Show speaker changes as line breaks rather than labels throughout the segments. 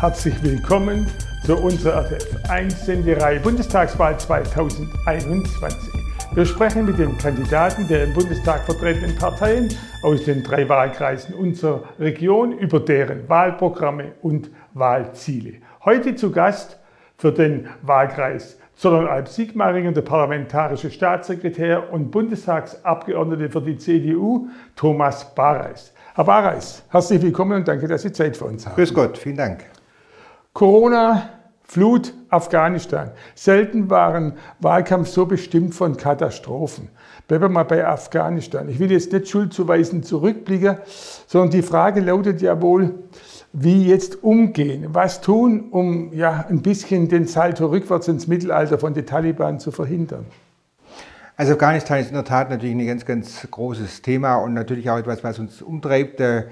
Herzlich willkommen zu unserer RTF1-Sendereihe Bundestagswahl 2021. Wir sprechen mit den Kandidaten der im Bundestag vertretenen Parteien aus den drei Wahlkreisen unserer Region über deren Wahlprogramme und Wahlziele. Heute zu Gast für den Wahlkreis Zollernalb-Sigmaringen der parlamentarische Staatssekretär und Bundestagsabgeordnete für die CDU, Thomas Bareis. Herr Bareis, herzlich willkommen und danke, dass Sie Zeit für uns haben.
Grüß Gott, vielen Dank.
Corona, Flut, Afghanistan. Selten waren Wahlkampf so bestimmt von Katastrophen. Bleiben wir mal bei Afghanistan. Ich will jetzt nicht schuldzuweisend zurückblicken, sondern die Frage lautet ja wohl, wie jetzt umgehen, was tun, um ja ein bisschen den Salto rückwärts ins Mittelalter von den Taliban zu verhindern.
Also Afghanistan ist in der Tat natürlich ein ganz, ganz großes Thema und natürlich auch etwas, was uns umtreibt äh,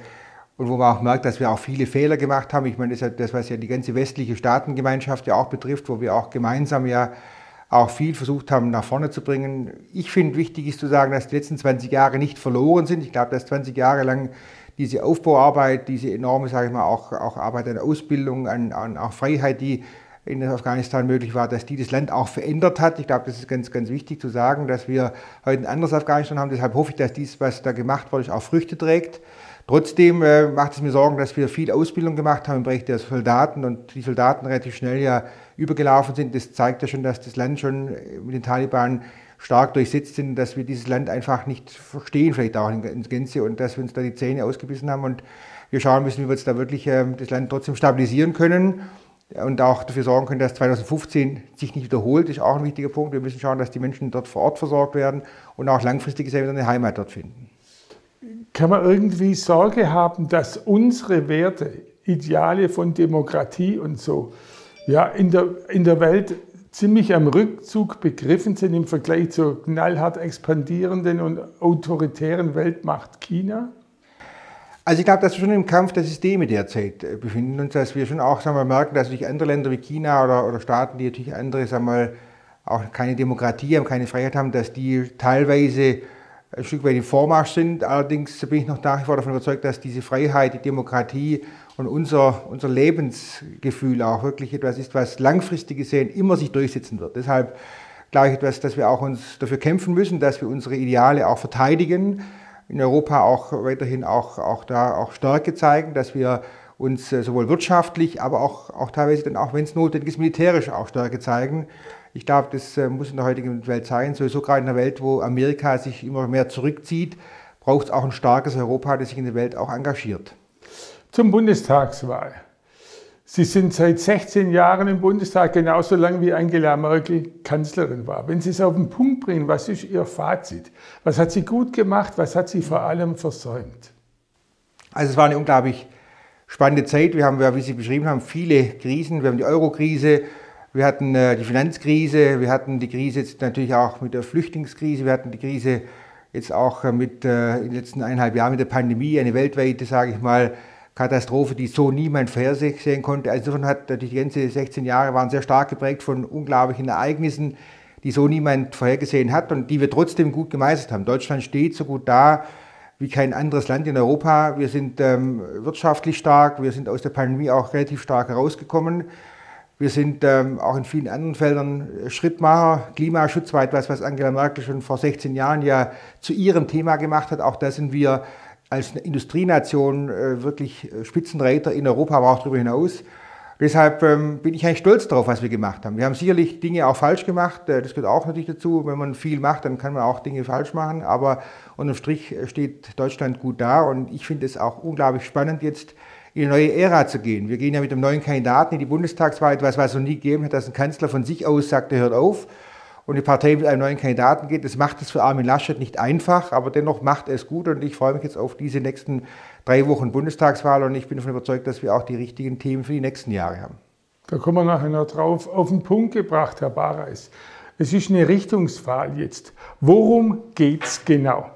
und wo man auch merkt, dass wir auch viele Fehler gemacht haben. Ich meine, das ist das, was ja die ganze westliche Staatengemeinschaft ja auch betrifft, wo wir auch gemeinsam ja auch viel versucht haben, nach vorne zu bringen. Ich finde, wichtig ist zu sagen, dass die letzten 20 Jahre nicht verloren sind. Ich glaube, dass 20 Jahre lang diese Aufbauarbeit, diese enorme, sage ich mal, auch, auch Arbeit an Ausbildung, an, an auch Freiheit, die in Afghanistan möglich war, dass die das Land auch verändert hat. Ich glaube, das ist ganz, ganz wichtig zu sagen, dass wir heute ein anderes Afghanistan haben. Deshalb hoffe ich, dass dies, was da gemacht wurde, auch Früchte trägt. Trotzdem äh, macht es mir Sorgen, dass wir viel Ausbildung gemacht haben im Bereich der Soldaten und die Soldaten relativ schnell ja übergelaufen sind. Das zeigt ja schon, dass das Land schon mit den Taliban stark durchsetzt sind, dass wir dieses Land einfach nicht verstehen, vielleicht auch in Gänze und dass wir uns da die Zähne ausgebissen haben und wir schauen müssen, wie wir jetzt da wirklich ähm, das Land trotzdem stabilisieren können und auch dafür sorgen können, dass 2015 sich nicht wiederholt, ist auch ein wichtiger Punkt. Wir müssen schauen, dass die Menschen dort vor Ort versorgt werden und auch langfristig wieder eine Heimat dort finden.
Kann man irgendwie Sorge haben, dass unsere Werte, Ideale von Demokratie und so, ja, in der, in der Welt ziemlich am Rückzug begriffen sind im Vergleich zur knallhart expandierenden und autoritären Weltmacht China?
Also ich glaube, dass wir schon im Kampf der Systeme derzeit äh, befinden uns, dass wir schon auch sagen wir, merken, dass natürlich andere Länder wie China oder, oder Staaten, die natürlich andere, sagen wir, auch keine Demokratie haben, keine Freiheit haben, dass die teilweise ein Stück weit im Vormarsch sind. Allerdings bin ich noch nach wie vor davon überzeugt, dass diese Freiheit, die Demokratie und unser, unser Lebensgefühl auch wirklich etwas ist, was langfristig gesehen immer sich durchsetzen wird. Deshalb glaube ich etwas, dass wir auch uns dafür kämpfen müssen, dass wir unsere Ideale auch verteidigen, in Europa auch weiterhin auch, auch da auch Stärke zeigen, dass wir uns äh, sowohl wirtschaftlich, aber auch, auch teilweise dann auch, wenn es notwendig ist, militärisch auch Stärke zeigen. Ich glaube, das äh, muss in der heutigen Welt sein. Sowieso gerade in einer Welt, wo Amerika sich immer mehr zurückzieht, braucht es auch ein starkes Europa, das sich in der Welt auch engagiert.
Zum Bundestagswahl. Sie sind seit 16 Jahren im Bundestag, genauso lange wie Angela Merkel Kanzlerin war. Wenn Sie es auf den Punkt bringen, was ist Ihr Fazit? Was hat sie gut gemacht? Was hat sie vor allem versäumt?
Also es war eine unglaublich spannende Zeit. Wir haben, wie Sie beschrieben haben, viele Krisen. Wir haben die Euro-Krise, wir hatten äh, die Finanzkrise, wir hatten die Krise jetzt natürlich auch mit der Flüchtlingskrise, wir hatten die Krise jetzt auch äh, mit äh, in den letzten eineinhalb Jahren mit der Pandemie, eine weltweite, sage ich mal, Katastrophe, die so niemand vorhersehen konnte. Also insofern hat die ganzen 16 Jahre waren sehr stark geprägt von unglaublichen Ereignissen, die so niemand vorhergesehen hat und die wir trotzdem gut gemeistert haben. Deutschland steht so gut da wie kein anderes Land in Europa. Wir sind ähm, wirtschaftlich stark, wir sind aus der Pandemie auch relativ stark herausgekommen. Wir sind ähm, auch in vielen anderen Feldern Schrittmacher. Klimaschutz war etwas, was Angela Merkel schon vor 16 Jahren ja zu ihrem Thema gemacht hat. Auch da sind wir als Industrienation äh, wirklich äh, Spitzenreiter in Europa, aber auch darüber hinaus. Deshalb ähm, bin ich eigentlich stolz darauf, was wir gemacht haben. Wir haben sicherlich Dinge auch falsch gemacht. Äh, das gehört auch natürlich dazu. Wenn man viel macht, dann kann man auch Dinge falsch machen. Aber unterm Strich steht Deutschland gut da. Und ich finde es auch unglaublich spannend, jetzt in eine neue Ära zu gehen. Wir gehen ja mit einem neuen Kandidaten in die Bundestagswahl, etwas, was es noch nie gegeben hat, dass ein Kanzler von sich aus sagt, er hört auf und die Partei mit einem neuen Kandidaten geht. Das macht es für Armin Laschet nicht einfach, aber dennoch macht er es gut und ich freue mich jetzt auf diese nächsten drei Wochen Bundestagswahl und ich bin davon überzeugt, dass wir auch die richtigen Themen für die nächsten Jahre haben.
Da kommen wir nachher noch drauf. Auf den Punkt gebracht, Herr Bareis. Es ist eine Richtungswahl jetzt. Worum geht es genau?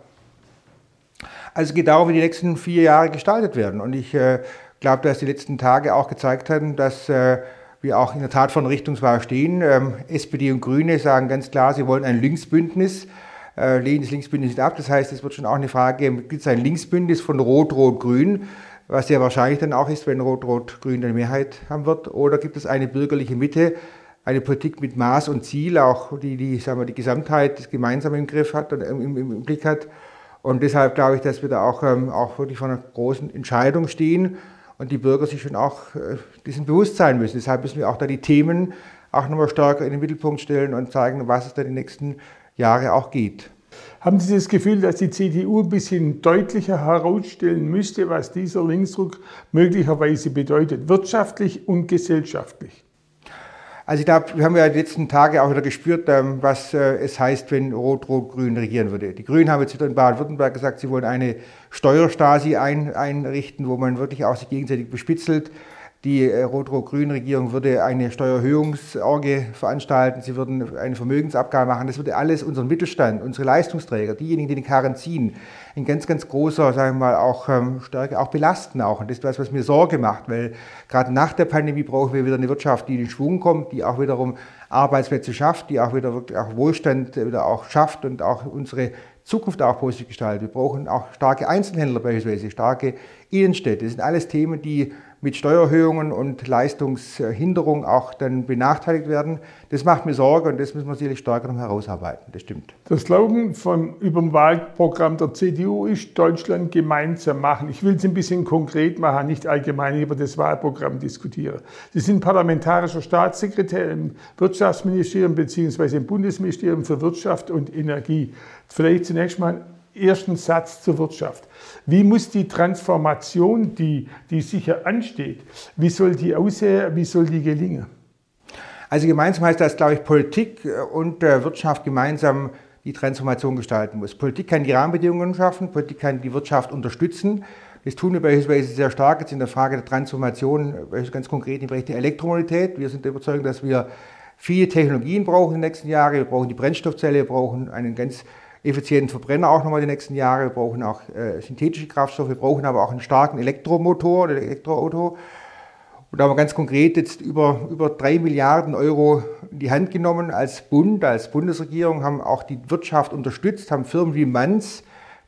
Also es geht darum, wie die nächsten vier Jahre gestaltet werden. Und ich äh, glaube, dass die letzten Tage auch gezeigt haben, dass äh, wir auch in der Tat von Richtungswahl stehen. Ähm, SPD und Grüne sagen ganz klar, sie wollen ein Linksbündnis, äh, lehnen das Linksbündnis nicht ab. Das heißt, es wird schon auch eine Frage geben, gibt es ein Linksbündnis von Rot, Rot, Grün? was sehr wahrscheinlich dann auch ist, wenn Rot-Rot-Grün eine Mehrheit haben wird? Oder gibt es eine bürgerliche Mitte, eine Politik mit Maß und Ziel, auch die die, sagen wir, die Gesamtheit gemeinsam im Griff hat und im, im Blick hat? Und deshalb glaube ich, dass wir da auch, ähm, auch wirklich vor einer großen Entscheidung stehen und die Bürger sich schon auch äh, diesen bewusst sein müssen. Deshalb müssen wir auch da die Themen auch nochmal stärker in den Mittelpunkt stellen und zeigen, was es da die nächsten Jahre auch geht.
Haben Sie das Gefühl, dass die CDU ein bisschen deutlicher herausstellen müsste, was dieser Linksdruck möglicherweise bedeutet, wirtschaftlich und gesellschaftlich?
Also ich glaube, wir haben ja die letzten Tage auch wieder gespürt, ähm, was äh, es heißt, wenn Rot-Rot-Grün regieren würde. Die Grünen haben jetzt wieder in Baden-Württemberg gesagt, sie wollen eine Steuerstasi einrichten, wo man wirklich auch sich gegenseitig bespitzelt. Die äh, Rot-Rot-Grün-Regierung würde eine Steuererhöhungsorgie veranstalten, sie würden eine Vermögensabgabe machen. Das würde alles unseren Mittelstand, unsere Leistungsträger, diejenigen, die den Karren ziehen, in ganz, ganz großer, sagen wir mal, auch ähm, Stärke auch belasten auch. Und das ist was, was mir Sorge macht, weil gerade nach der Pandemie brauchen wir wieder eine Wirtschaft, die in Schwung kommt, die auch wiederum Arbeitsplätze schafft, die auch wieder wirklich auch Wohlstand wieder auch schafft und auch unsere Zukunft auch positiv gestaltet. Wir brauchen auch starke Einzelhändler beispielsweise, starke Innenstädte. Das sind alles Themen, die mit Steuererhöhungen und Leistungshinderung auch dann benachteiligt werden. Das macht mir Sorge und das müssen wir sicherlich stärker noch herausarbeiten. Das stimmt.
Der Slogan über dem Wahlprogramm der CDU ist Deutschland gemeinsam machen. Ich will es ein bisschen konkret machen, nicht allgemein über das Wahlprogramm diskutieren. Sie sind parlamentarischer Staatssekretär im Wirtschaftsministerium bzw. im Bundesministerium für Wirtschaft und Energie. Vielleicht zunächst mal ersten Satz zur Wirtschaft. Wie muss die Transformation, die, die sicher ansteht, wie soll die aussehen, wie soll die gelingen?
Also gemeinsam heißt das, glaube ich, Politik und Wirtschaft gemeinsam die Transformation gestalten muss. Politik kann die Rahmenbedingungen schaffen, Politik kann die Wirtschaft unterstützen. Das tun wir beispielsweise sehr stark jetzt in der Frage der Transformation, ganz konkret im Bereich der Elektromobilität. Wir sind der Überzeugung, dass wir viele Technologien brauchen in den nächsten Jahren. Wir brauchen die Brennstoffzelle, wir brauchen einen ganz effizienten Verbrenner auch nochmal die nächsten Jahre. Wir brauchen auch äh, synthetische Kraftstoffe, wir brauchen aber auch einen starken Elektromotor oder Elektroauto. Und da haben wir ganz konkret jetzt über, über drei Milliarden Euro in die Hand genommen als Bund, als Bundesregierung, haben auch die Wirtschaft unterstützt, haben Firmen wie Manz,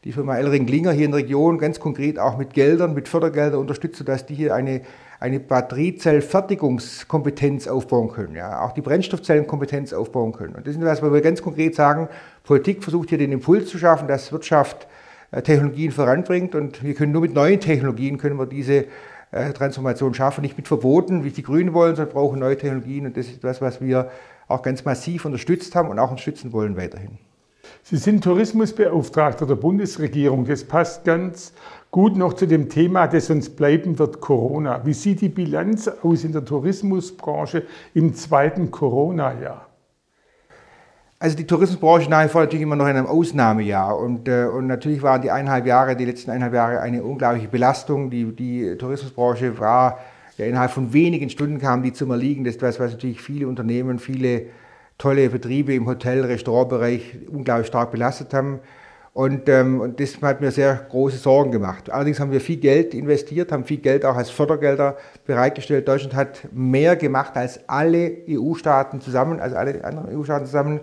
die Firma Elring-Klinger hier in der Region ganz konkret auch mit Geldern, mit Fördergeldern unterstützt, sodass die hier eine eine Batteriezellfertigungskompetenz aufbauen können, ja, auch die Brennstoffzellenkompetenz aufbauen können. Und das ist etwas, wo wir ganz konkret sagen, Politik versucht hier den Impuls zu schaffen, dass Wirtschaft äh, Technologien voranbringt und wir können nur mit neuen Technologien können wir diese äh, Transformation schaffen, nicht mit Verboten, wie die Grünen wollen, sondern brauchen neue Technologien und das ist etwas, was wir auch ganz massiv unterstützt haben und auch unterstützen wollen weiterhin.
Sie sind Tourismusbeauftragter der Bundesregierung. Das passt ganz Gut, noch zu dem Thema, das uns bleiben wird, Corona. Wie sieht die Bilanz aus in der Tourismusbranche im zweiten Corona-Jahr?
Also die Tourismusbranche nach wie vor natürlich immer noch in einem Ausnahmejahr und, äh, und natürlich waren die eineinhalb Jahre, die letzten eineinhalb Jahre eine unglaubliche Belastung. Die, die Tourismusbranche war ja innerhalb von wenigen Stunden kamen die zum Erliegen. Das was, was natürlich viele Unternehmen, viele tolle Betriebe im Hotel-, Restaurantbereich unglaublich stark belastet haben. Und, ähm, und das hat mir sehr große Sorgen gemacht. Allerdings haben wir viel Geld investiert, haben viel Geld auch als Fördergelder bereitgestellt. Deutschland hat mehr gemacht als alle EU-Staaten zusammen, also alle anderen EU-Staaten zusammen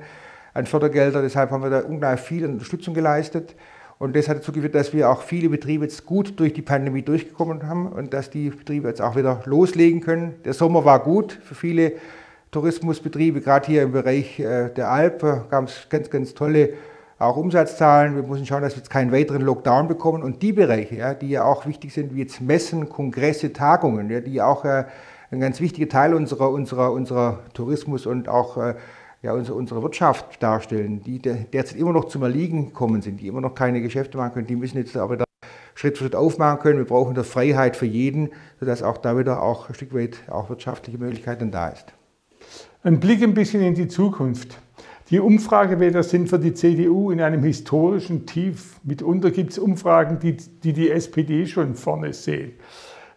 an Fördergelder. Deshalb haben wir da unglaublich viel Unterstützung geleistet. Und das hat dazu geführt, dass wir auch viele Betriebe jetzt gut durch die Pandemie durchgekommen haben und dass die Betriebe jetzt auch wieder loslegen können. Der Sommer war gut für viele Tourismusbetriebe, gerade hier im Bereich äh, der Alp gab es ganz, ganz tolle auch Umsatzzahlen. Wir müssen schauen, dass wir jetzt keinen weiteren Lockdown bekommen. Und die Bereiche, ja, die ja auch wichtig sind, wie jetzt Messen, Kongresse, Tagungen, ja, die auch äh, ein ganz wichtiger Teil unserer, unserer, unserer Tourismus und auch äh, ja, unsere, unsere Wirtschaft darstellen, die derzeit immer noch zum Erliegen gekommen sind, die immer noch keine Geschäfte machen können, die müssen jetzt aber da Schritt für Schritt aufmachen können. Wir brauchen da Freiheit für jeden, sodass auch da wieder auch ein Stück weit auch wirtschaftliche Möglichkeiten da ist.
Ein Blick ein bisschen in die Zukunft. Die Umfragewerte sind für die CDU in einem historischen Tief. Mitunter gibt es Umfragen, die, die, die SPD schon vorne sehen.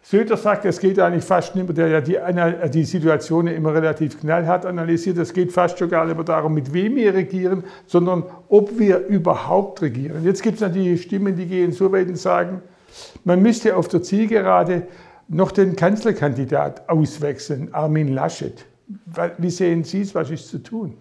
Söder sagt, es geht eigentlich fast mehr, der ja die, die Situation immer relativ knallhart analysiert, es geht fast schon gar nicht mehr darum, mit wem wir regieren, sondern ob wir überhaupt regieren. Jetzt gibt es natürlich Stimmen, die gehen so weit und sagen, man müsste auf der Zielgerade noch den Kanzlerkandidat auswechseln, Armin Laschet. Wie sehen Sie es, was ist zu tun?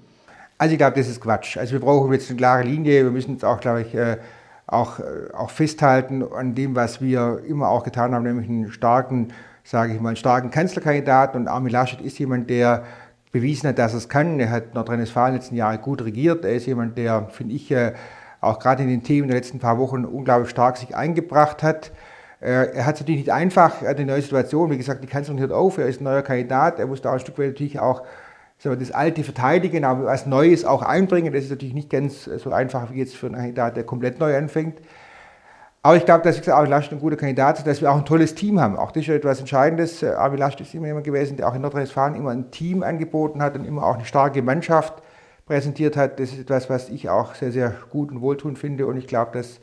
Also ich glaube, das ist Quatsch. Also wir brauchen jetzt eine klare Linie. Wir müssen jetzt auch, glaube ich, äh, auch, äh, auch festhalten an dem, was wir immer auch getan haben, nämlich einen starken, sage ich mal, einen starken Kanzlerkandidaten. Und Armin Laschet ist jemand, der bewiesen hat, dass er es kann. Er hat Nordrhein-Westfalen letzten Jahre gut regiert. Er ist jemand, der, finde ich, äh, auch gerade in den Themen der letzten paar Wochen unglaublich stark sich eingebracht hat. Äh, er hat es natürlich nicht einfach, er hat eine neue Situation. Wie gesagt, die Kanzlerin hört auf, er ist ein neuer Kandidat. Er muss da ein Stück weit natürlich auch wir, das Alte verteidigen, aber was Neues auch einbringen. Das ist natürlich nicht ganz so einfach wie jetzt für einen Kandidat, der komplett neu anfängt. Aber ich glaube, dass ich Armin Laschet ein guter Kandidat ist, dass wir auch ein tolles Team haben. Auch das ist etwas Entscheidendes. Äh, Armin Laschet ist immer jemand gewesen, der auch in Nordrhein-Westfalen immer ein Team angeboten hat und immer auch eine starke Mannschaft präsentiert hat. Das ist etwas, was ich auch sehr, sehr gut und wohltuend finde. Und ich glaube, dass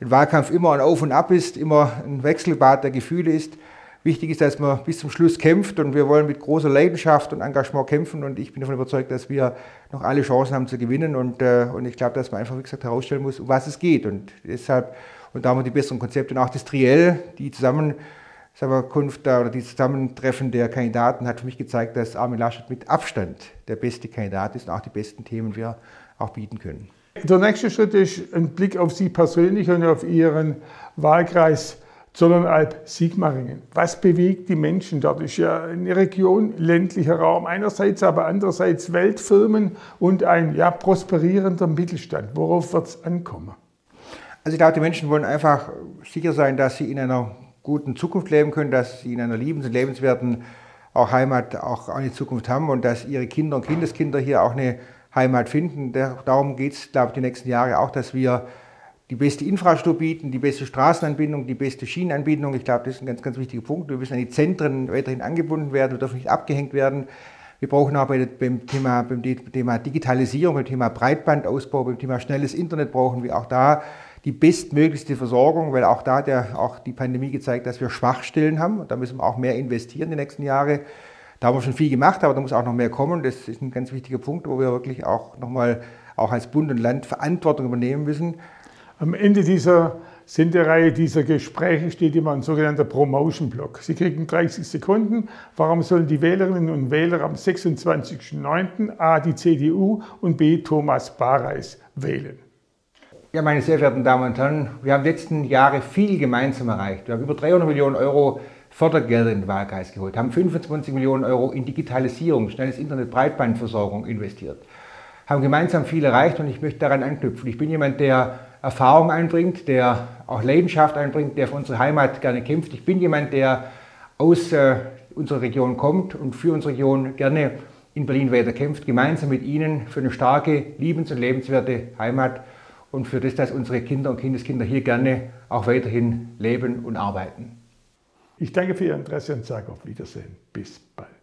ein Wahlkampf immer ein Auf und Ab ist, immer ein Wechselbad der Gefühle ist. Wichtig ist, dass man bis zum Schluss kämpft und wir wollen mit großer Leidenschaft und Engagement kämpfen und ich bin davon überzeugt, dass wir noch alle Chancen haben zu gewinnen und, äh, und ich glaube, dass man einfach, wie gesagt, herausstellen muss, um was es geht und deshalb, und da haben wir die besseren Konzepte und auch das Triell, die Zusammenkunft oder die Zusammentreffen der Kandidaten hat für mich gezeigt, dass Armin Laschet mit Abstand der beste Kandidat ist und auch die besten Themen wir auch bieten können.
Der nächste Schritt ist ein Blick auf Sie persönlich und auf Ihren Wahlkreis Zollernalb-Sigmaringen. Was bewegt die Menschen dort? Ist ja eine Region, ländlicher Raum einerseits, aber andererseits Weltfirmen und ein ja, prosperierender Mittelstand. Worauf wird es ankommen?
Also ich glaube, die Menschen wollen einfach sicher sein, dass sie in einer guten Zukunft leben können, dass sie in einer liebens- und lebenswerten auch Heimat auch eine Zukunft haben und dass ihre Kinder und Kindeskinder hier auch eine Heimat finden. Darum geht es, glaube ich, die nächsten Jahre auch, dass wir die beste Infrastruktur bieten, die beste Straßenanbindung, die beste Schienenanbindung. Ich glaube, das ist ein ganz, ganz wichtiger Punkt. Wir müssen an die Zentren weiterhin angebunden werden, wir dürfen nicht abgehängt werden. Wir brauchen auch beim Thema, beim Thema Digitalisierung, beim Thema Breitbandausbau, beim Thema schnelles Internet brauchen wir auch da die bestmöglichste Versorgung, weil auch da hat ja auch die Pandemie gezeigt, dass wir Schwachstellen haben. Und da müssen wir auch mehr investieren die nächsten Jahre. Da haben wir schon viel gemacht, aber da muss auch noch mehr kommen. Das ist ein ganz wichtiger Punkt, wo wir wirklich auch nochmal auch als Bund und Land Verantwortung übernehmen müssen.
Am Ende dieser Sendereihe dieser Gespräche steht immer ein sogenannter Promotion-Block. Sie kriegen 30 Sekunden. Warum sollen die Wählerinnen und Wähler am 26.09. A. die CDU und B. Thomas Bareis wählen?
Ja, meine sehr verehrten Damen und Herren, wir haben in den letzten Jahren viel gemeinsam erreicht. Wir haben über 300 Millionen Euro Fördergelder in den Wahlkreis geholt, haben 25 Millionen Euro in Digitalisierung, schnelles Internet, Breitbandversorgung investiert, haben gemeinsam viel erreicht und ich möchte daran anknüpfen. Ich bin jemand, der Erfahrung einbringt, der auch Leidenschaft einbringt, der für unsere Heimat gerne kämpft. Ich bin jemand, der aus äh, unserer Region kommt und für unsere Region gerne in Berlin weiter kämpft, gemeinsam mit Ihnen für eine starke, liebens- und lebenswerte Heimat und für das, dass unsere Kinder und Kindeskinder hier gerne auch weiterhin leben und arbeiten.
Ich danke für Ihr Interesse und sage auf Wiedersehen. Bis bald.